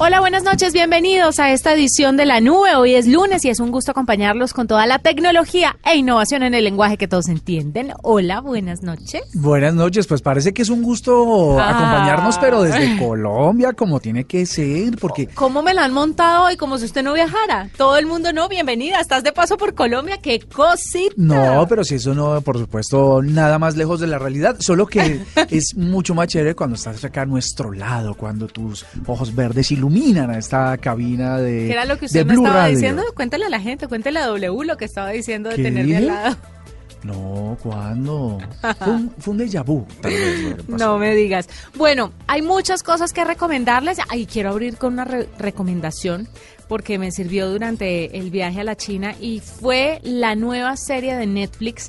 Hola, buenas noches, bienvenidos a esta edición de La Nube. Hoy es lunes y es un gusto acompañarlos con toda la tecnología e innovación en el lenguaje que todos entienden. Hola, buenas noches. Buenas noches, pues parece que es un gusto Ah. acompañarnos, pero desde Colombia, como tiene que ser, porque ¿Cómo me la han montado hoy como si usted no viajara? Todo el mundo no, bienvenida, estás de paso por Colombia, qué cosita. no, pero si eso no, por supuesto, nada más lejos de la realidad, solo que es mucho más chévere cuando estás acá a nuestro lado, cuando tus ojos verdes iluminan a esta cabina de, ¿Qué era lo que usted me estaba Radio. diciendo? Cuéntale a la gente, cuéntale a W lo que estaba diciendo de ¿Qué tenerme al lado. No, ¿cuándo? Fue un, fue un déjà vu, tal vez. No me digas. Bueno, hay muchas cosas que recomendarles. Ahí quiero abrir con una re- recomendación porque me sirvió durante el viaje a la China y fue la nueva serie de Netflix,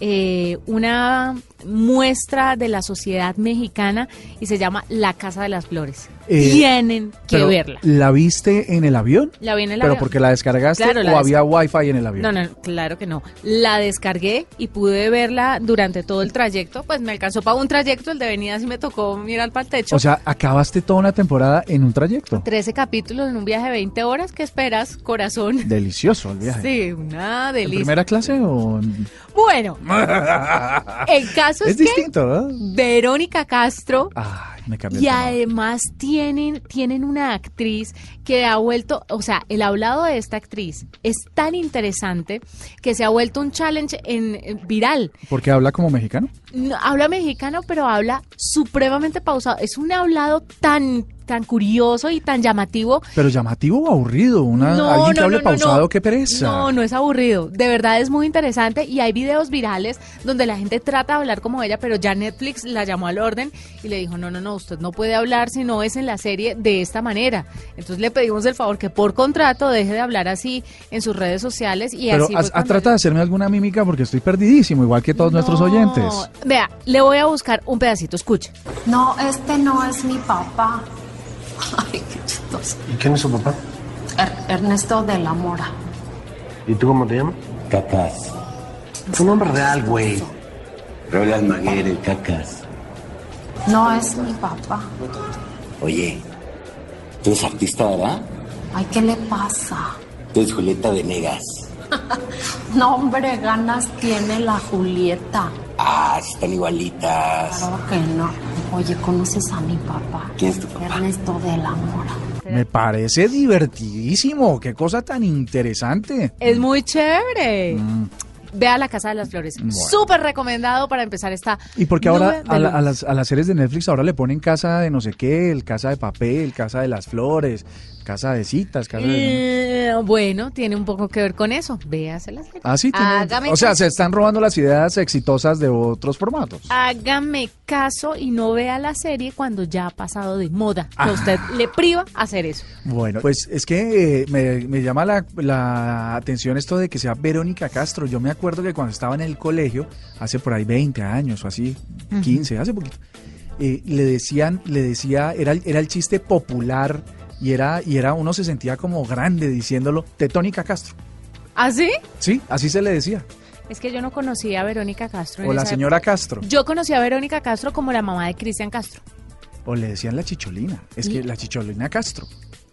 eh, una muestra de la sociedad mexicana y se llama La Casa de las Flores. Eh, Tienen que Pero, verla. ¿La viste en el avión? La vi en el ¿Pero avión. porque la descargaste Claro, la o había wifi en el avión? No, no, claro que no. La descargué y pude verla durante todo el trayecto. Pues me alcanzó para un trayecto, el de venida sí me tocó mirar para el techo. O sea, acabaste toda una temporada en un trayecto. 13 capítulos en un viaje de 20 horas. ¿Qué esperas, corazón? Delicioso el viaje. Sí, una ¿En delicia. primera clase o...? en- Bueno, el caso es, Es que distinto, ¿no? Verónica Castro Ay, me y además tienen, tienen una actriz que ha vuelto, o sea, el hablado de esta actriz es tan interesante que se ha vuelto un challenge en, en viral. ¿Porque habla como mexicano? No, habla mexicano, pero habla supremamente pausado. Es un hablado tan, tan curioso y tan llamativo Pero llamativo o aburrido. Una, No, alguien que no, hable no, pausado, qué pereza. No, no es aburrido. De verdad es muy interesante y hay videos virales donde la gente trata de hablar como ella, pero ya Netflix la llamó al orden y le dijo, no, no, no, usted no puede hablar si no es en la serie de esta manera. Entonces le pedimos el favor que por contrato deje de hablar así en sus redes sociales y Pero así... cuando- trata de hacerme alguna mímica porque estoy perdidísimo, igual que todos nuestros oyentes. Vea, le voy a buscar un pedacito, escuche. No, este no es mi papá. Ay, qué chistoso. ¿Y quién es su papá? Er- Ernesto de la Mora. ¿Y tú cómo te llamas? Cacas. Tu nombre real, güey. Raúl Almaguer, el Cacas. No es mi papá. Oye, tú eres artista, ¿verdad? Ay, ¿qué le pasa? Tú eres Julieta Venegas. No, hombre, ganas tiene la Julieta. Ah, sí están igualitas. Claro que no. Oye, ¿conoces a mi papá? ¿Quién es tu papá? Ernesto de la Mora. Me parece divertidísimo. Qué cosa tan interesante. Es muy chévere. Mm. Vea La Casa de las Flores. Súper recomendado para empezar esta... Y porque ahora a, la- a las, a las series de Netflix ahora le ponen casa de no sé qué, el casa de papel, casa de las flores, casa de citas, casa de... Eh, bueno, tiene un poco que ver con eso. Véase la serie. Ah, sí, tiene- o sea, se están robando las ideas exitosas de otros formatos. Hágame caso y no vea la serie cuando ya ha pasado de moda. Que a usted le priva hacer eso. Bueno, pues es que eh, me, me llama la, la atención esto de que sea Verónica Castro. Yo me acuerdo que cuando estaba en el colegio, hace por ahí 20 años o así, 15, hace poquito, eh, le decían, le decía, era, era el chiste popular y era, y era, uno se sentía como grande diciéndolo, Tetónica Castro. ¿Ah, sí? Sí, así se le decía. Es que yo no conocía a Verónica Castro. O la señora época. Castro. Yo conocí a Verónica Castro como la mamá de Cristian Castro. O le decían la chicholina. Es que la chicholina Castro.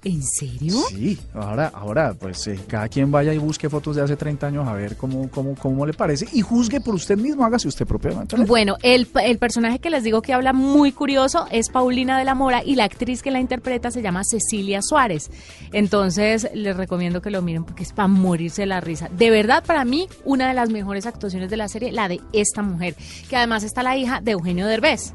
¿En serio? Sí, ahora, ahora, pues eh, cada quien vaya y busque fotos de hace 30 años a ver cómo, cómo, cómo le parece y juzgue por usted mismo, hágase usted propiamente. Bueno, el, el personaje que les digo que habla muy curioso es Paulina de la Mora y la actriz que la interpreta se llama Cecilia Suárez. Entonces les recomiendo que lo miren porque es para morirse de la risa. De verdad, para mí, una de las mejores actuaciones de la serie, la de esta mujer, que además está la hija de Eugenio Derbez.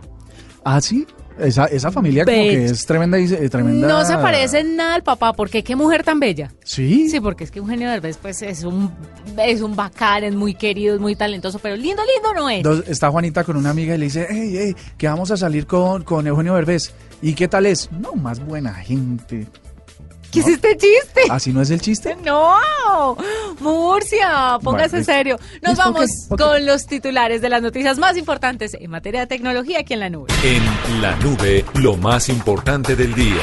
Ah, sí. Esa, esa familia como que es tremenda, y- eh, tremenda. No se parece en nada al papá, porque qué mujer tan bella. Sí. Sí, porque es que Eugenio Derbez pues es un es un bacán, es muy querido, es muy talentoso, pero lindo, lindo no es. Dos- está Juanita con una amiga y le dice, hey, hey, que vamos a salir con, con Eugenio Derbez. ¿Y qué tal es? No, más buena gente. ¿Qué es este chiste? ¿Así no es el chiste? No, Murcia, póngase Bueno, serio. Nos vamos con los titulares de las noticias más importantes en materia de tecnología aquí en la nube. En la nube, lo más importante del día.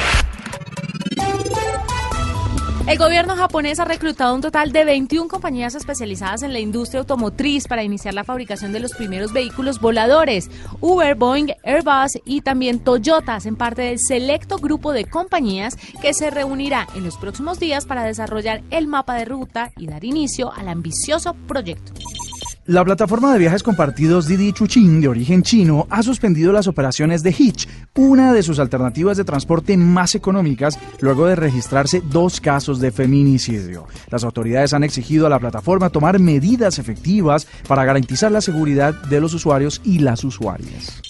El gobierno japonés ha reclutado un total de 21 compañías especializadas en la industria automotriz para iniciar la fabricación de los primeros vehículos voladores. Uber, Boeing, Airbus y también Toyota hacen parte del selecto grupo de compañías que se reunirá en los próximos días para desarrollar el mapa de ruta y dar inicio al ambicioso proyecto. La plataforma de viajes compartidos Didi Chuxing, de origen chino, ha suspendido las operaciones de Hitch, una de sus alternativas de transporte más económicas, luego de registrarse dos casos de feminicidio. Las autoridades han exigido a la plataforma tomar medidas efectivas para garantizar la seguridad de los usuarios y las usuarias.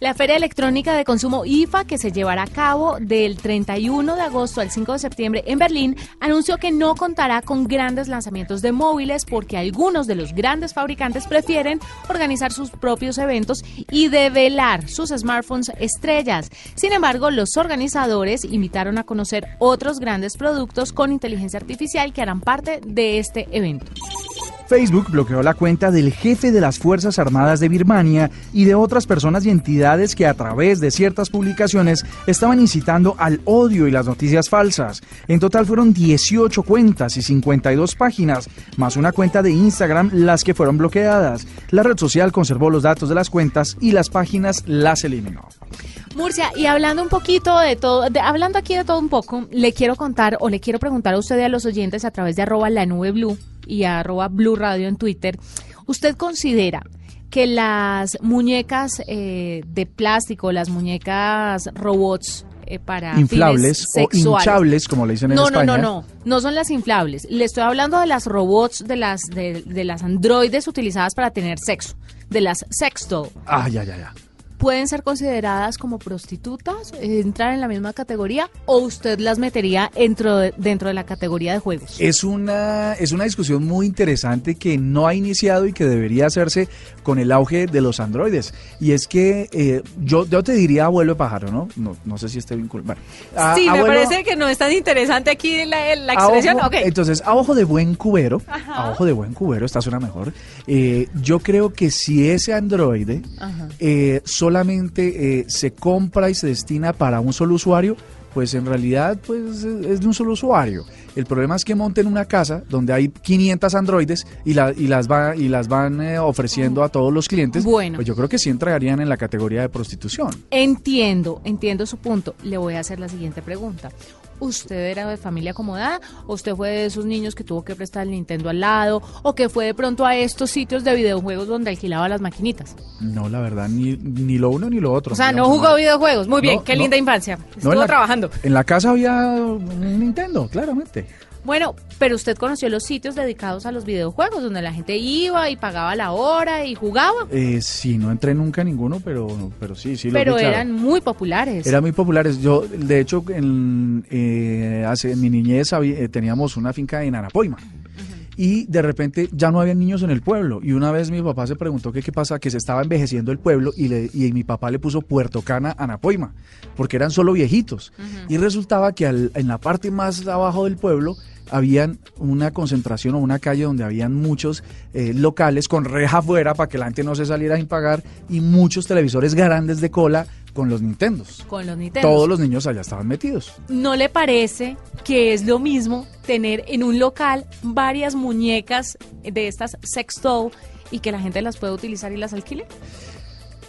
La Feria Electrónica de Consumo IFA, que se llevará a cabo del 31 de agosto al 5 de septiembre en Berlín, anunció que no contará con grandes lanzamientos de móviles porque algunos de los grandes fabricantes prefieren organizar sus propios eventos y develar sus smartphones estrellas. Sin embargo, los organizadores invitaron a conocer otros grandes productos con inteligencia artificial que harán parte de este evento. Facebook bloqueó la cuenta del jefe de las Fuerzas Armadas de Birmania y de otras personas y entidades que a través de ciertas publicaciones estaban incitando al odio y las noticias falsas. En total fueron 18 cuentas y 52 páginas, más una cuenta de Instagram las que fueron bloqueadas. La red social conservó los datos de las cuentas y las páginas las eliminó. Murcia, y hablando un poquito de todo, de- hablando aquí de todo un poco, le quiero contar o le quiero preguntar a usted y a los oyentes a través de arroba la nube blue y arroba blue radio en Twitter, ¿usted considera que las muñecas eh, de plástico, las muñecas robots eh, para Inflables o hinchables, como le dicen en no, no, España. no, no, no son las inflables. Le estoy hablando de las robots, de las de, de las androides utilizadas para tener sexo, de las sexto Ah, ya, ya, ya. Pueden ser consideradas como prostitutas, entrar en la misma categoría o usted las metería dentro de, dentro de la categoría de juegos. Es una, es una discusión muy interesante que no ha iniciado y que debería hacerse con el auge de los androides. Y es que eh, yo, yo te diría abuelo de pájaro, ¿no? No, no sé si esté vinculado. Bueno, sí, me parece que no es tan interesante aquí la, expresión. ojo- Ok. Entonces, a ojo de buen cubero, Ajá. a ojo de buen cubero, esta suena mejor. eh, yo creo que si ese androide Ajá. eh, solamente eh, se compra y se destina para un solo usuario, pues en realidad pues es de un solo usuario. El problema es que monten una casa donde hay 500 androides y, la- y las, va, y las van eh, ofreciendo a todos los clientes. Bueno. Pues yo creo que sí entrarían en la categoría de prostitución. Entiendo, entiendo su punto. Le voy a hacer la siguiente pregunta. ¿Usted era de familia acomodada o usted fue de esos niños que tuvo que prestar el Nintendo al lado o que fue de pronto a estos sitios de videojuegos donde alquilaba las maquinitas? No, la verdad, ni, ni lo uno ni lo otro. O sea, no jugó videojuegos. Muy bien, No, qué no. linda infancia. Estuvo la- trabajando. En la casa había un Nintendo, claramente. Bueno, pero usted conoció los sitios dedicados a los videojuegos, donde la gente iba y pagaba la hora y jugaba, Eh, sí, no entré nunca a ninguno, pero, pero sí, sí lo pero vi, claro. eran muy populares. Eran muy populares. Yo, de hecho, en, eh, hace, en mi niñez había- eh, teníamos una finca en Anapoima. Y de repente ya no había niños en el pueblo. Y una vez mi papá se preguntó que qué pasa, que se estaba envejeciendo el pueblo y, le, y mi papá le puso Puerto Cana Anapoima, porque eran solo viejitos. Y resultaba que al- en la parte más abajo del pueblo habían una concentración o una calle donde habían muchos eh, locales con reja afuera para que la gente no se saliera sin pagar y muchos televisores grandes de cola con los Nintendos. con los Nintendo. Todos los niños allá estaban metidos. ¿No le parece que es lo mismo tener en un local varias muñecas de estas sex doll y que la gente las pueda utilizar y las alquile?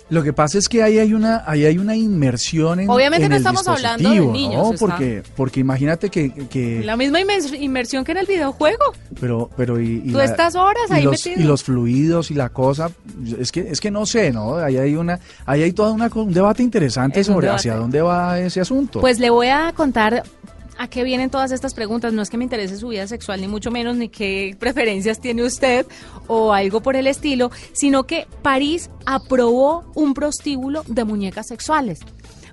Lo que pasa es que ahí hay una, ahí hay una inmersión en Obviamente en no el estamos hablando de niños, ¿no? Porque, porque imagínate que, que La misma inmers- inmersión que en el videojuego. pero, pero y, y Tú estás horas y ahí los, metido. y los fluidos y la cosa, es que, es que no sé, ¿no? Ahí hay una, ahí hay toda una, un debate interesante Es sobre debate. hacia dónde va ese asunto. Pues le voy a contar a qué vienen todas estas preguntas. No es que me interese su vida sexual, ni mucho menos, ni qué preferencias tiene usted o algo por el estilo, sino que París aprobó un prostíbulo de muñecas sexuales.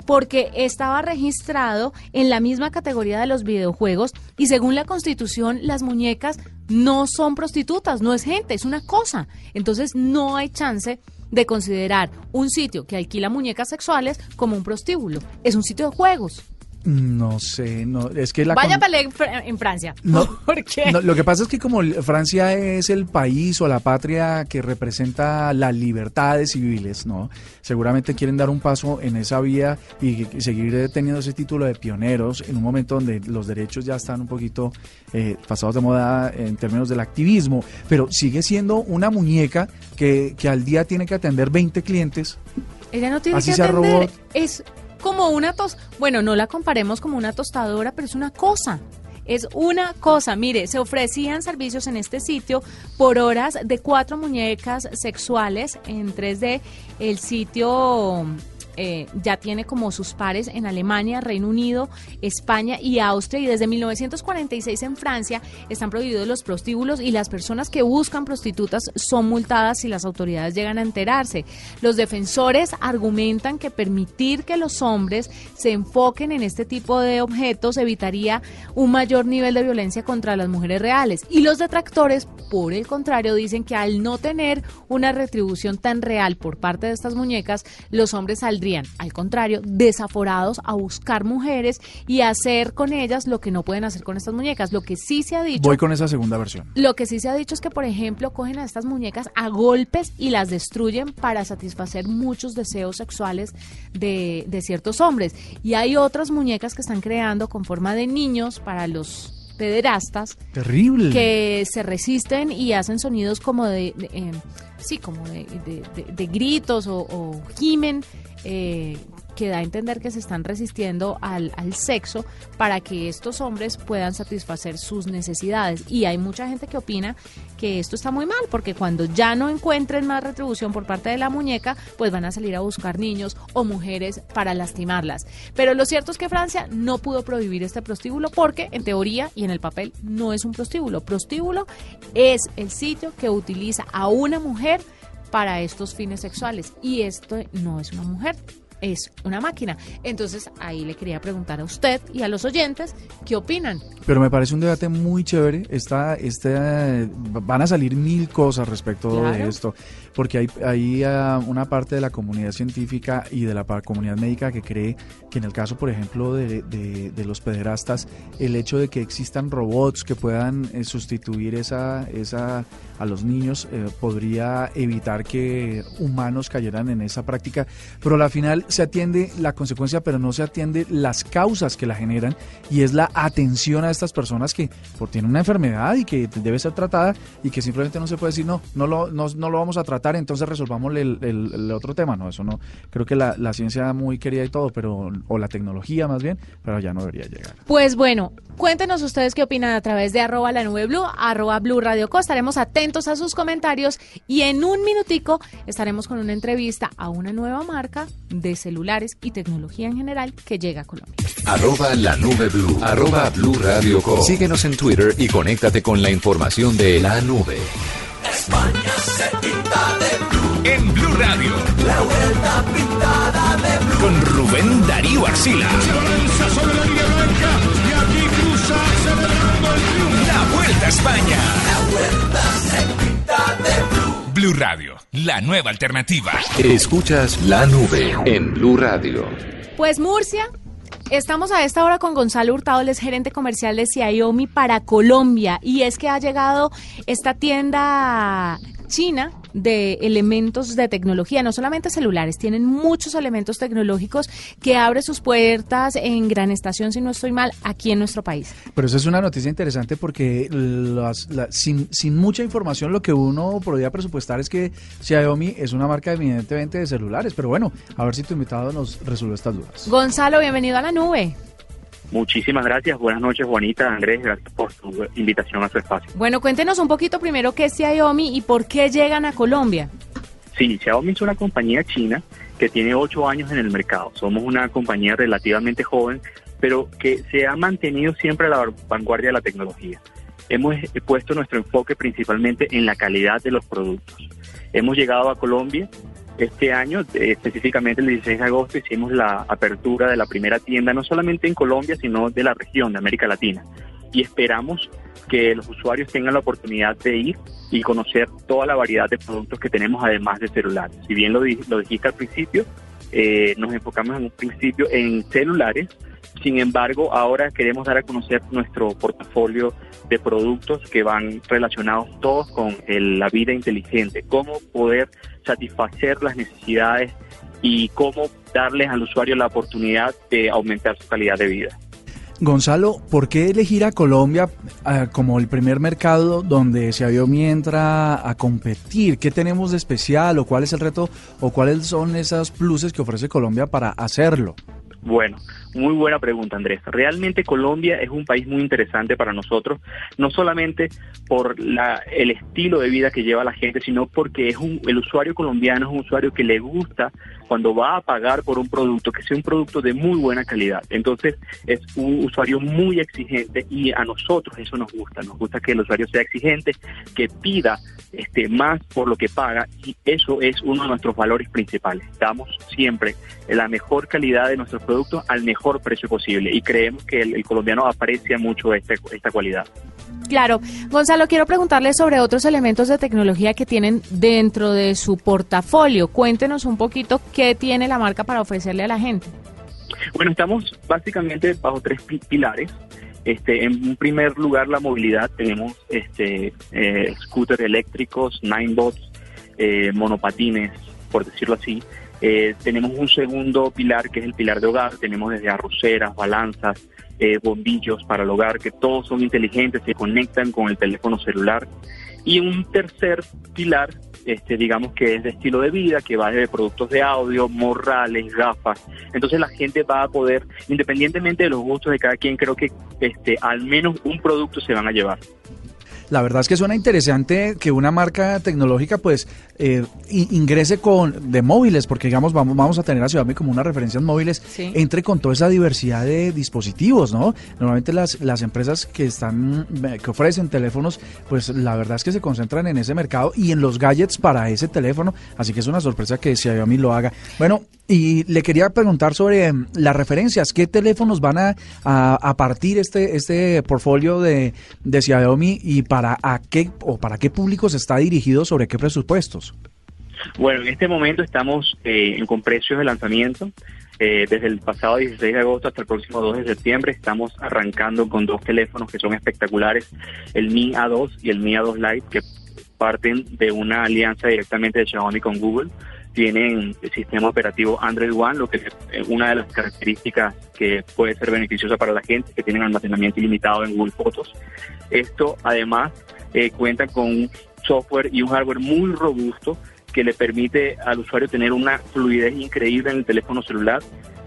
porque estaba registrado en la misma categoría de los videojuegos y según la constitución las muñecas no son prostitutas, no es gente, es una cosa. Entonces no hay chance de considerar un sitio que alquila muñecas sexuales como un prostíbulo. Es un sitio de juegos. No sé, no, es que la Vaya con- a pelear en Fr- en Francia. No, ¿Por qué? no, lo que pasa es que como Francia es el país o la patria que representa las libertades civiles, ¿no? Seguramente quieren dar un paso en esa vía y, y seguir teniendo ese título de pioneros en un momento donde los derechos ya están un poquito eh, pasados de moda en términos del activismo, pero sigue siendo una muñeca que, que al día tiene que atender 20 clientes. Ella no tiene Así que atender. robot. Es como una tos. Bueno, no la comparemos como una tostadora, pero es una cosa. Es una cosa. Mire, se ofrecían servicios en este sitio por horas de cuatro muñecas sexuales en 3D. El sitio eh, ya tiene como sus pares en Alemania, Reino Unido, España y Austria. Y desde 1946 en Francia están prohibidos los prostíbulos y las personas que buscan prostitutas son multadas si las autoridades llegan a enterarse. Los defensores argumentan que permitir que los hombres se enfoquen en este tipo de objetos evitaría un mayor nivel de violencia contra las mujeres reales. Y los detractores, por el contrario, dicen que al no tener una retribución tan real por parte de estas muñecas, los hombres saldrían, al contrario, desaforados a buscar mujeres y hacer con ellas lo que no pueden hacer con estas muñecas. Lo que sí se ha dicho Voy con esa segunda versión. lo que sí se ha dicho es que, por ejemplo, cogen a estas muñecas a golpes y las destruyen para satisfacer muchos deseos sexuales de, de ciertos hombres. Y hay otras muñecas que están creando con forma de niños para los pederastas Terrible. que se resisten y hacen sonidos como de, de, eh, sí, como de, de- de- de gritos o, o gimen, eh, que da a entender que se están resistiendo al, al sexo para que estos hombres puedan satisfacer sus necesidades. Y hay mucha gente que opina que esto está muy mal, porque cuando ya no encuentren más retribución por parte de la muñeca, pues van a salir a buscar niños o mujeres para lastimarlas. Pero lo cierto es que Francia no pudo prohibir este prostíbulo porque, en teoría y en el papel, no es un prostíbulo. Prostíbulo es el sitio que utiliza a una mujer para estos fines sexuales. Y esto no es una mujer, es una máquina. Entonces ahí le quería preguntar a usted y a los oyentes qué opinan. Pero me parece un debate muy chévere. Esta, este, van a salir mil cosas respecto de esto, porque hay, hay ah, una parte de la comunidad científica y de la comunidad médica que cree que en el caso, por ejemplo, de, de- de los pederastas, el hecho de que existan robots que puedan eh, sustituir esa, esa, a los niños eh, podría evitar que humanos cayeran en esa práctica. Pero al final se atiende la consecuencia, pero no se atiende las causas que la generan y es la atención a estas personas que por tienen una enfermedad y que debe ser tratada y que simplemente no se puede decir no, no lo, no, no lo vamos a tratar, entonces resolvamos el, el- el otro tema. No, eso no. Creo que la, la ciencia muy querida y todo, pero o la tecnología más bien, pero ya no debería llegar. Pues bueno, cuéntenos ustedes qué opinan a través de arroba la nube blue, arroba blue radio co. Estaremos atentos a sus comentarios y en un minutico estaremos con una entrevista a una nueva marca de celulares y tecnología en general que llega a Colombia. Arroba la nube blue. Arroba blue radio com. Síguenos en Twitter y conéctate con la información de la nube. En Blue Radio. La vuelta pintada de Blue. Con Rubén Darío Arcila. sobre la línea blanca La vuelta a España. La vuelta se pinta de Blue. Blue Radio, la nueva alternativa. Escuchas la nube en Blue Radio. Pues Murcia, estamos a esta hora con Gonzalo Hurtado, él es gerente comercial de Xiaomi para Colombia y es que ha llegado esta tienda china de elementos de tecnología, no solamente celulares, tienen muchos elementos tecnológicos que abre sus puertas en Gran Estación, si no estoy mal, aquí en nuestro país. Pero eso es una noticia interesante porque las- la- sin, sin mucha información lo que uno podría presupuestar es que Xiaomi es una marca evidentemente de celulares. Pero bueno, a ver si tu invitado nos resuelve estas dudas. Gonzalo, bienvenido a la nube. Muchísimas gracias. Buenas noches, Juanita, Andrés. Gracias por su invitación a su espacio. Bueno, cuéntenos un poquito primero qué es Xiaomi y por qué llegan a Colombia. Sí, Xiaomi es una compañía china que tiene ocho años en el mercado. Somos una compañía relativamente joven, pero que se ha mantenido siempre a la vanguardia de la tecnología. Hemos puesto nuestro enfoque principalmente en la calidad de los productos. Hemos llegado a Colombia este año, específicamente el 16 de agosto, hicimos la apertura de la primera tienda, no solamente en Colombia, sino de la región de América Latina. Y esperamos que los usuarios tengan la oportunidad de ir y conocer toda la variedad de productos que tenemos además de celulares. Si bien lo, lo dijiste al principio, eh, nos enfocamos en un principio en celulares, sin embargo ahora queremos dar a conocer nuestro portafolio de productos que van relacionados todos con el- la vida inteligente, cómo poder satisfacer las necesidades y cómo darles al usuario la oportunidad de aumentar su calidad de vida. Gonzalo, ¿por qué elegir a Colombia ah, como el primer mercado donde Xiaomi entra a competir? ¿Qué tenemos de especial o cuál es el reto o cuáles son esos pluses que ofrece Colombia para hacerlo? Bueno, muy buena pregunta, Andrés. Realmente Colombia es un país muy interesante para nosotros, no solamente por la, el estilo de vida que lleva la gente, sino porque es un, el usuario colombiano es un usuario que le gusta cuando va a pagar por un producto que sea un producto de muy buena calidad. Entonces es un usuario muy exigente y a nosotros eso nos gusta. Nos gusta que el usuario sea exigente, que pida este, más por lo que paga y eso es uno de nuestros valores principales. Damos siempre la mejor calidad de nuestros productos al mejor precio posible y creemos que el, el colombiano aprecia mucho este- esta cualidad. Claro. Gonzalo, quiero preguntarle sobre otros elementos de tecnología que tienen dentro de su portafolio. Cuéntenos un poquito qué tiene la marca para ofrecerle a la gente. Bueno, estamos básicamente bajo tres pi- pilares. Este, en primer lugar, la movilidad. Tenemos este, eh, scooters eléctricos, ninebots, eh, monopatines, por decirlo así. Eh, tenemos un segundo pilar que es el pilar de hogar. Tenemos desde arroceras, balanzas, eh, bombillos para el hogar, que todos son inteligentes, se conectan con el teléfono celular. Y un tercer pilar, este, digamos que es de estilo de vida, que va desde productos de audio, morrales, gafas. Entonces la gente va a poder, independientemente de los gustos de cada quien, creo que este, al menos un producto se van a llevar. La verdad es que suena interesante que una marca tecnológica pues eh, ingrese con de móviles, porque digamos vamos, vamos a tener a Xiaomi como una referencia en móviles, Sí. entre con toda esa diversidad de dispositivos, ¿no? Normalmente las, las empresas que están, que ofrecen teléfonos, pues la verdad es que se concentran en ese mercado y en los gadgets para ese teléfono, así que es una sorpresa que Xiaomi lo haga. Bueno, y le quería preguntar sobre mm, las referencias, ¿qué teléfonos van a, a, a partir este, este portfolio de, de Xiaomi y para a qué o para qué públicos está dirigido sobre qué presupuestos? Bueno, en este momento estamos eh, con precios de lanzamiento. Eh, desde el pasado 16 de agosto hasta el próximo 2 de septiembre estamos arrancando con dos teléfonos que son espectaculares, el Mi A2 y el Mi A2 Lite, que parten de una alianza directamente de Xiaomi con Google. Tienen el sistema operativo Android One, lo que es eh, una de las características que puede ser beneficiosa para la gente, que tienen almacenamiento ilimitado en Google Fotos. Esto además eh, cuenta con un software y un hardware muy robusto que le permite al usuario tener una fluidez increíble en el teléfono celular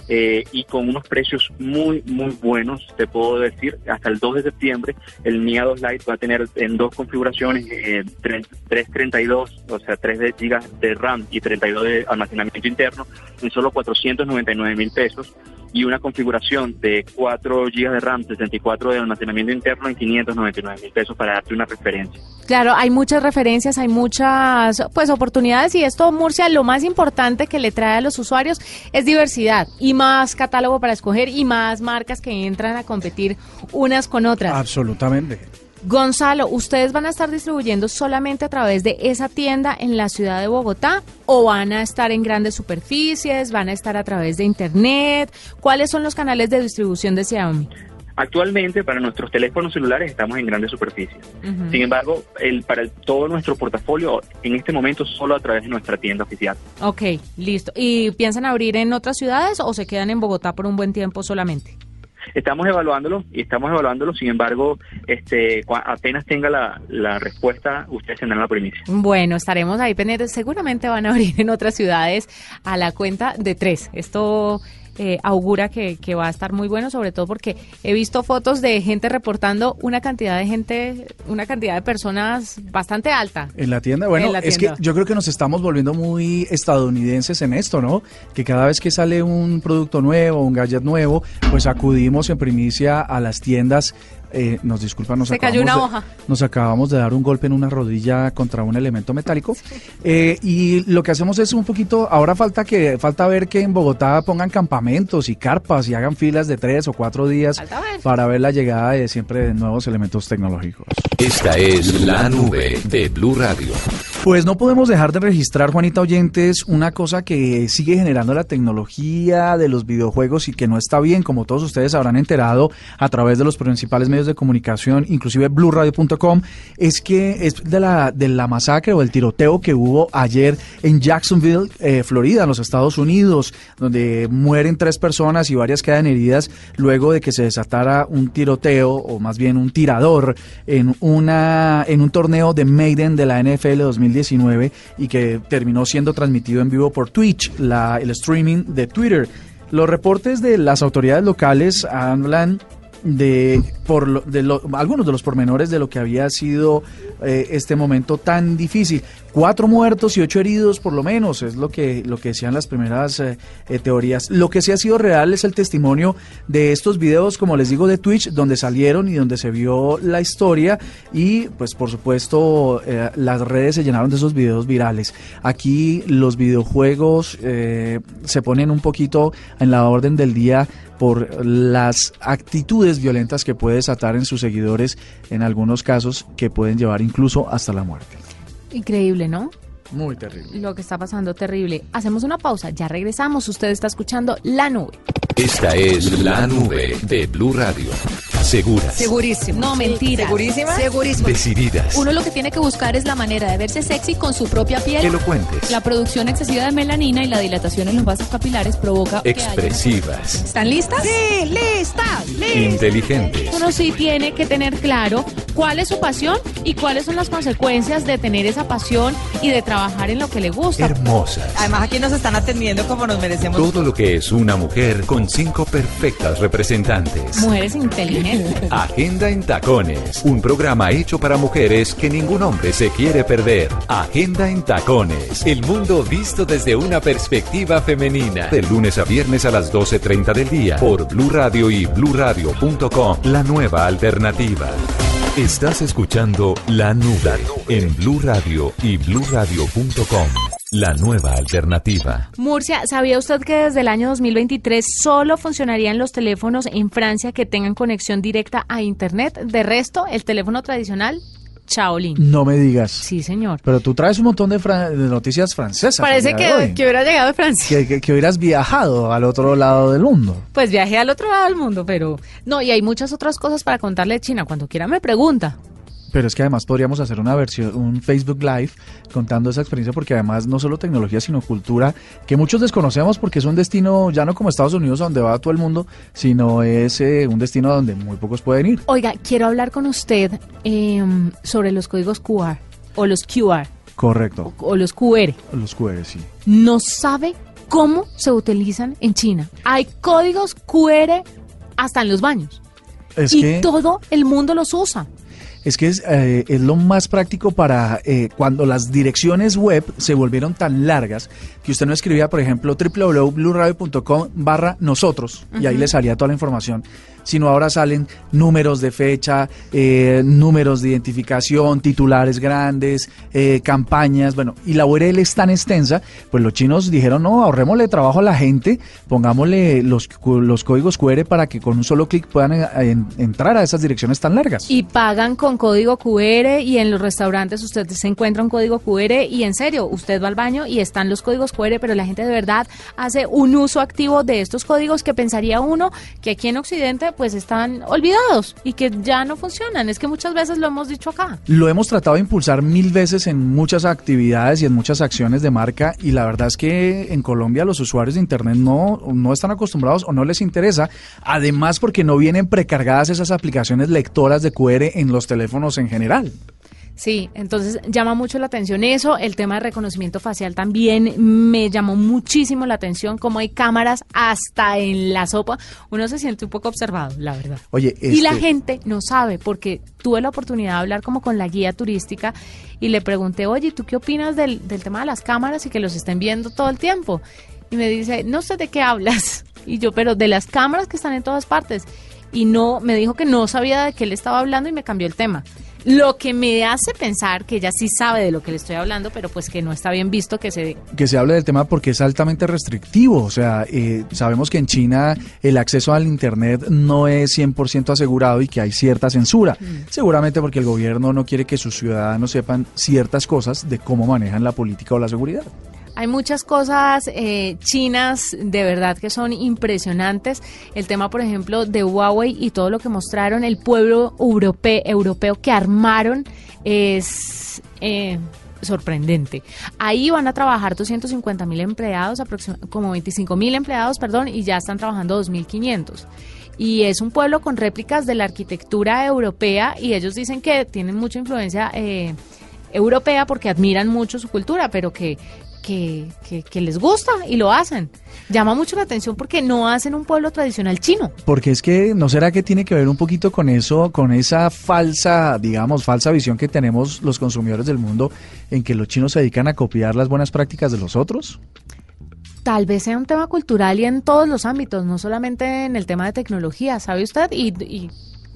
eh, y con unos precios muy, muy buenos, te puedo decir, hasta el 2 de septiembre el Mi A2 Lite va a tener en dos configuraciones, eh, tre- 332, o sea, 3 de gigas de RAM y 32 de almacenamiento interno en solo 499 mil pesos y una configuración de 4 gigas de RAM, 64 de almacenamiento interno en 599 mil pesos para darte una referencia. Claro, hay muchas referencias, hay muchas pues oportunidades y esto Murcia lo más importante que le trae a los usuarios es diversidad y más catálogo para escoger y más marcas que entran a competir unas con otras. Absolutamente. Gonzalo, ¿ustedes van a estar distribuyendo solamente a través de esa tienda en la ciudad de Bogotá o van a estar en grandes superficies, van a estar a través de internet? ¿Cuáles son los canales de distribución de Xiaomi? Actualmente para nuestros teléfonos celulares estamos en grandes superficies. Sin embargo, el, para el- todo nuestro portafolio en este momento solo a través de nuestra tienda oficial. Ok, listo. ¿Y piensan abrir en otras ciudades o se quedan en Bogotá por un buen tiempo solamente? Estamos evaluándolo y estamos evaluándolo. Sin embargo, este, apenas tenga la, la respuesta, ustedes tendrán la primicia. Bueno, estaremos ahí pendientes. Seguramente van a abrir en otras ciudades a la cuenta de tres. Esto eh, augura que, que va a estar muy bueno, sobre todo porque he visto fotos de gente reportando una cantidad de gente, una cantidad de personas bastante alta. En la tienda, bueno, es que yo creo que nos estamos volviendo muy estadounidenses en esto, ¿no? Que cada vez que sale un producto nuevo, un gadget nuevo, pues acudimos en primicia a las tiendas Eh, nos disculpa, nos Se cayó acabamos una de- hoja. Nos acabamos de dar un golpe en una rodilla contra un elemento metálico. Eh, y lo que hacemos es un poquito, ahora falta que falta ver que en Bogotá pongan campamentos y carpas y hagan filas de tres o cuatro días ver. para ver la llegada de siempre de nuevos elementos tecnológicos. Esta es la nube de Blue Radio. Pues no podemos dejar de registrar, Juanita Oyentes, una cosa que sigue generando la tecnología de los videojuegos y que no está bien, como todos ustedes habrán enterado a través de los principales medios de comunicación, inclusive blueradio.com, es que es de la, de la masacre o el tiroteo que hubo ayer en Jacksonville, eh, Florida, en los Estados Unidos, donde mueren tres personas y varias quedan heridas luego de que se desatara un tiroteo, o más bien un tirador, en, una, en un torneo de Maiden de la NFL 2019 y que terminó siendo transmitido en vivo por Twitch, la, el streaming de Twitter. Los reportes de las autoridades locales hablan de, por lo- de lo- algunos de los pormenores de lo que había sido eh, este momento tan difícil. Cuatro muertos y ocho heridos por lo menos, es lo que, lo que decían las primeras eh, eh, teorías. Lo que sí ha sido real es el testimonio de estos videos, como les digo, de Twitch, donde salieron y donde se vio la historia y pues por supuesto eh, las redes se llenaron de esos videos virales. Aquí los videojuegos eh, se ponen un poquito en la orden del día por las actitudes violentas que puede desatar en sus seguidores, en algunos casos que pueden llevar incluso hasta la muerte. Increíble, ¿no? Muy terrible. Lo que está pasando, terrible. Hacemos una pausa, ya regresamos. Usted está escuchando La Nube. Esta es la nube de Blue Radio. Seguras, Segurísimo. No, mentira. ¿Segurísima? Segurísimo. decididas, Uno lo que tiene que buscar es la manera de verse sexy con su propia piel. elocuentes, La producción excesiva de melanina y la dilatación en los vasos capilares provoca que haya- expresivas, ¿Están listas? Sí, listas. inteligentes, Uno sí tiene que tener claro cuál es su pasión y cuáles son las consecuencias de tener esa pasión y de trabajar en lo que le gusta. hermosas. Además aquí nos están atendiendo como nos merecemos. Todo lo que es una mujer con cinco perfectas representantes. Mujeres inteligentes. Agenda en Tacones, un programa hecho para mujeres que ningún hombre se quiere perder. Agenda en Tacones, el mundo visto desde una perspectiva femenina. De lunes a viernes a las 12.30 del día por Blue Radio y bluradio.com, la nueva alternativa. Estás escuchando La Nube en Blue Radio y bluradio.com, la nueva alternativa. Murcia, ¿sabía usted que desde el año 2023 solo funcionarían los teléfonos en Francia que tengan conexión directa a Internet? De resto, el teléfono tradicional, Chaolin. No me digas. Sí, señor. Pero tú traes un montón de, noticias francesas. Parece que, que hubiera llegado de Francia. que, que- que hubieras viajado al otro lado del mundo. Pues viajé al otro lado del mundo, pero no, y hay muchas otras cosas para contarle de China. Cuando quiera me pregunta. Pero es que además podríamos hacer una versión, un Facebook Live contando esa experiencia, porque además no solo tecnología, sino cultura, que muchos desconocemos porque es un destino ya no como Estados Unidos, donde va todo el mundo, sino es eh, un destino donde muy pocos pueden ir. Oiga, quiero hablar con usted em, sobre los códigos QR o los QR Correcto. o los QR. Los QR, sí. No sabe cómo se utilizan en China. Hay códigos QR hasta en los baños. Es y que, todo el mundo los usa. Es, que es, eh, es lo más práctico para eh, cuando las direcciones web se volvieron tan largas que usted no escribía, por ejemplo, www.bluradio.com barra nosotros y ahí le salía toda la información, sino ahora salen números de fecha, eh, números de identificación, titulares grandes, eh, campañas, bueno, y la URL es tan extensa, pues los chinos dijeron, no, ahorrémosle trabajo a la gente, pongámosle los, los códigos QR para que con un solo clic puedan eh, en- entrar a esas direcciones tan largas. Y pagan con código QR y en los restaurantes usted se encuentra un código QR y en serio, usted va al baño y están los códigos QR, pero la gente de verdad hace un uso activo de estos códigos que pensaría uno que aquí en Occidente pues están olvidados y que ya no funcionan. Es que muchas veces lo hemos dicho acá. Lo hemos tratado de impulsar mil veces en muchas actividades y en muchas acciones de marca y la verdad es que en Colombia los usuarios de Internet no, no están acostumbrados o no les interesa, además porque no vienen precargadas esas aplicaciones lectoras de QR en los teléfonos en general. Sí, entonces llama mucho la atención eso. El tema de reconocimiento facial también me llamó muchísimo la atención, como hay cámaras hasta en la sopa. Uno se siente un poco observado, la verdad. Oye, Y la este- gente no sabe, porque tuve la oportunidad de hablar como con la guía turística y le pregunté, oye, ¿tú qué opinas del, del tema de las cámaras y que los estén viendo todo el tiempo? Y me dice, no sé de qué hablas. Y yo, pero de las cámaras que están en todas partes. y no me dijo que no sabía de qué le estaba hablando y me cambió el tema. Lo que me hace pensar que ella sí sabe de lo que le estoy hablando, pero pues que no está bien visto que se... que se hable del tema porque es altamente restrictivo. O sea, eh, sabemos que en China el acceso al Internet no es 100% asegurado y que hay cierta censura. Seguramente porque el gobierno no quiere que sus ciudadanos sepan ciertas cosas de cómo manejan la política o la seguridad. Hay muchas cosas eh, chinas de verdad que son impresionantes. El tema, por ejemplo, de Huawei y todo lo que mostraron, el pueblo europeo, europeo que armaron es... eh, sorprendente. Ahí van a trabajar 250 mil empleados, como 25 mil empleados, perdón, y ya están trabajando 2.500. Y es un pueblo con réplicas de la arquitectura europea y ellos dicen que tienen mucha influencia eh, europea porque admiran mucho su cultura, pero que, que, que- que les gusta y lo hacen. Llama mucho la atención porque no hacen un pueblo tradicional chino. Porque es que, ¿no será que tiene que ver un poquito con eso, con esa falsa, digamos, falsa visión que tenemos los consumidores del mundo en que los chinos se dedican a copiar las buenas prácticas de los otros? Tal vez sea un tema cultural y en todos los ámbitos, no solamente en el tema de tecnología, ¿sabe usted? Y, y,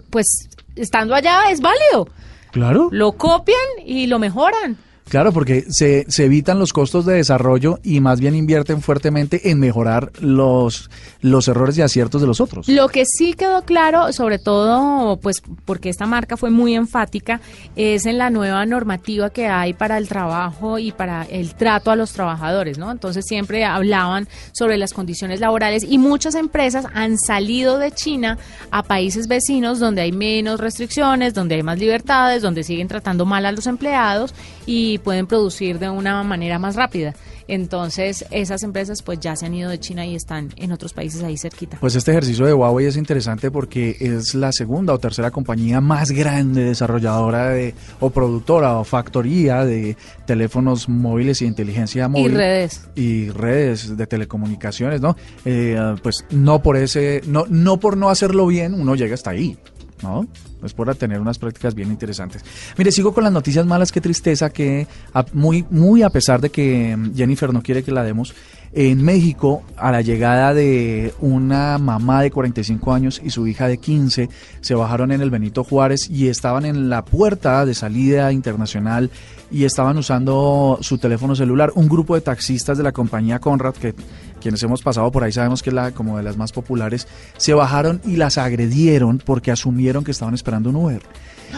pues estando allá es válido. Claro. Lo copian y lo mejoran. Claro, porque se, se evitan los costos de desarrollo y más bien invierten fuertemente en mejorar los, los errores y aciertos de los otros. Lo que sí quedó claro, sobre todo, pues porque esta marca fue muy enfática, es en la nueva normativa que hay para el trabajo y para el trato a los trabajadores, ¿no? Entonces siempre hablaban sobre las condiciones laborales y muchas empresas han salido de China a países vecinos donde hay menos restricciones, donde hay más libertades, donde siguen tratando mal a los empleados y pueden producir de una manera más rápida. Entonces, esas empresas pues ya se han ido de China y están en otros países ahí cerquita. Pues este ejercicio de Huawei es interesante porque es la segunda o tercera compañía más grande desarrolladora de, o productora o factoría de teléfonos móviles y inteligencia móvil. redes. Y redes de telecomunicaciones, ¿no? Eh, pues no por ese, no, no por no hacerlo bien, uno llega hasta ahí. ¿No? Es por tener unas prácticas bien interesantes. Mire, sigo con las noticias malas, qué tristeza que muy, muy a pesar de que mm, Jennifer no quiere que la demos, en México, a la llegada de una mamá de 45 años y su hija de 15, se bajaron en el Benito Juárez y estaban en la puerta de salida internacional y estaban usando su teléfono celular. Un grupo de taxistas de la compañía Conrad, que quienes hemos pasado por ahí sabemos que es la como de las más populares, se bajaron y las agredieron porque asumieron que estaban esperando un Uber.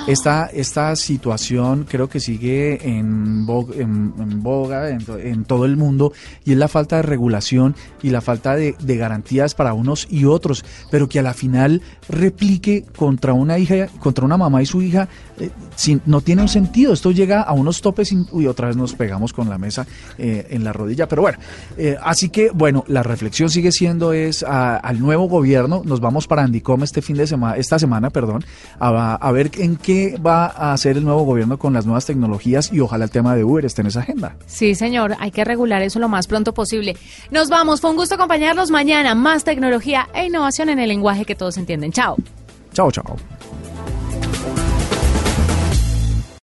Esta, esta situación creo que sigue en, bo- en, en boga en, to- en todo el mundo y es la falta de regulación y la falta de, garantías para unos y otros, pero que a la final replique contra una hija, contra una mamá y su hija, eh, sin- no tiene un sentido. Esto llega a unos topes y uy, otra vez nos pegamos con la mesa eh, en la rodilla. Pero bueno, eh, así que bueno, la reflexión sigue siendo es a- al nuevo gobierno. Nos vamos para Andicom este fin de semana, esta semana, perdón, a, a ver en qué va a hacer el nuevo gobierno con las nuevas tecnologías y ojalá el tema de Uber esté en esa agenda. Sí, señor, hay que regular eso lo más pronto posible. Nos vamos, fue un gusto acompañarlos mañana. Más tecnología e innovación en el lenguaje que todos entienden. Chao. Chao, chao.